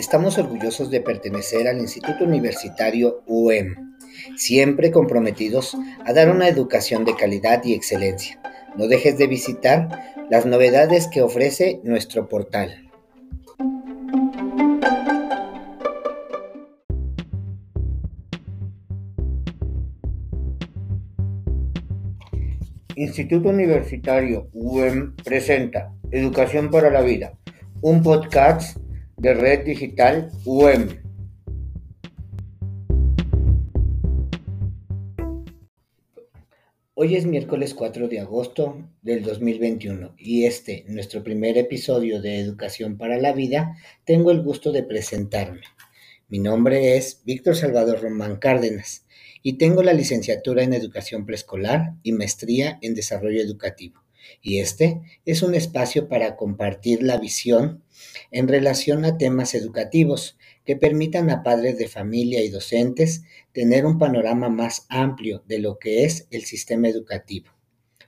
Estamos orgullosos de pertenecer al Instituto Universitario UEM, siempre comprometidos a dar una educación de calidad y excelencia. No dejes de visitar las novedades que ofrece nuestro portal. Instituto Universitario UEM presenta Educación para la Vida, un podcast de Red Digital UEM. Hoy es miércoles 4 de agosto del 2021 y este, nuestro primer episodio de Educación para la Vida, tengo el gusto de presentarme. Mi nombre es Víctor Salvador Román Cárdenas y tengo la licenciatura en Educación Preescolar y maestría en Desarrollo Educativo y este es un espacio para compartir la visión en relación a temas educativos que permitan a padres de familia y docentes tener un panorama más amplio de lo que es el sistema educativo.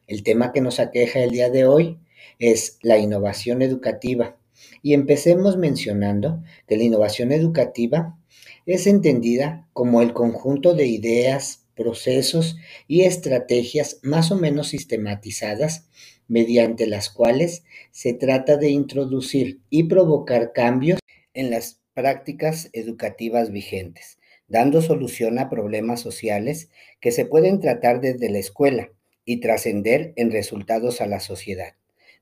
El tema que nos aqueja el día de hoy es la innovación educativa y empecemos mencionando que la innovación educativa es entendida como el conjunto de ideas, procesos y estrategias más o menos sistematizadas mediante las cuales se trata de introducir y provocar cambios en las prácticas educativas vigentes, dando solución a problemas sociales que se pueden tratar desde la escuela y trascender en resultados a la sociedad.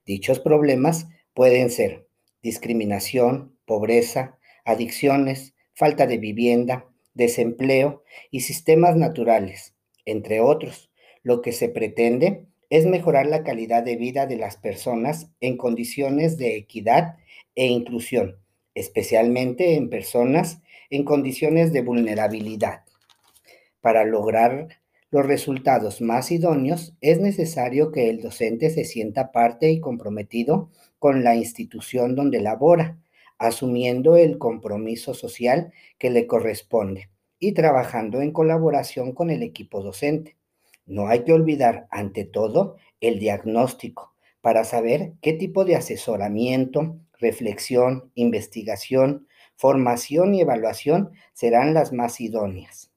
Dichos problemas pueden ser discriminación, pobreza, adicciones, falta de vivienda, desempleo y sistemas naturales, entre otros. Lo que se pretende es mejorar la calidad de vida de las personas en condiciones de equidad e inclusión, especialmente en personas en condiciones de vulnerabilidad. Para lograr los resultados más idóneos, es necesario que el docente se sienta parte y comprometido con la institución donde labora, asumiendo el compromiso social que le corresponde y trabajando en colaboración con el equipo docente. No hay que olvidar, ante todo, el diagnóstico para saber qué tipo de asesoramiento, reflexión, investigación, formación y evaluación serán las más idóneas.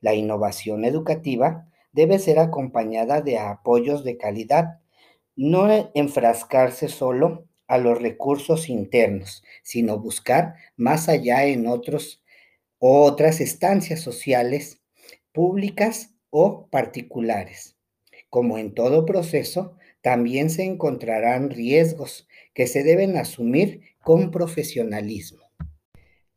La innovación educativa debe ser acompañada de apoyos de calidad, no enfrascarse solo a los recursos internos, sino buscar más allá en otros otras estancias sociales, públicas o particulares. Como en todo proceso, también se encontrarán riesgos que se deben asumir con profesionalismo.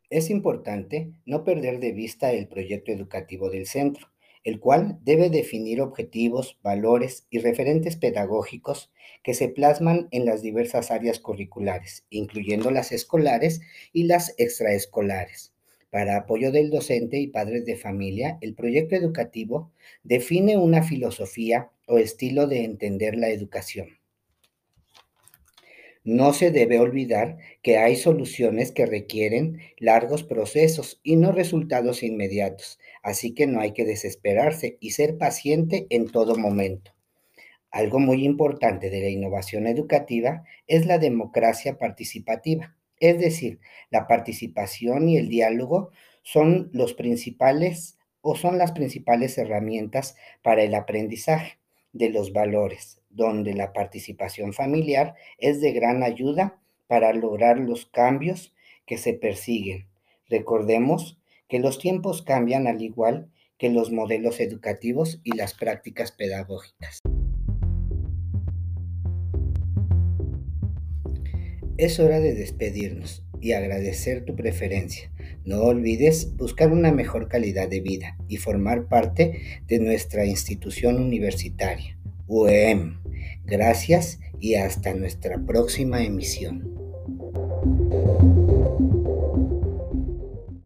Es importante no perder de vista el proyecto educativo del centro, el cual debe definir objetivos, valores y referentes pedagógicos que se plasman en las diversas áreas curriculares, incluyendo las escolares y las extraescolares. Para apoyo del docente y padres de familia, el proyecto educativo define una filosofía o estilo de entender la educación. No se debe olvidar que hay soluciones que requieren largos procesos y no resultados inmediatos, así que no hay que desesperarse y ser paciente en todo momento. Algo muy importante de la innovación educativa es la democracia participativa, es decir, la participación y el diálogo son los principales o son las principales herramientas para el aprendizaje de los valores, donde la participación familiar es de gran ayuda para lograr los cambios que se persiguen. Recordemos que los tiempos cambian al igual que los modelos educativos y las prácticas pedagógicas. Es hora de despedirnos y agradecer tu preferencia. No olvides buscar una mejor calidad de vida y formar parte de nuestra institución universitaria, UEM. Gracias y hasta nuestra próxima emisión.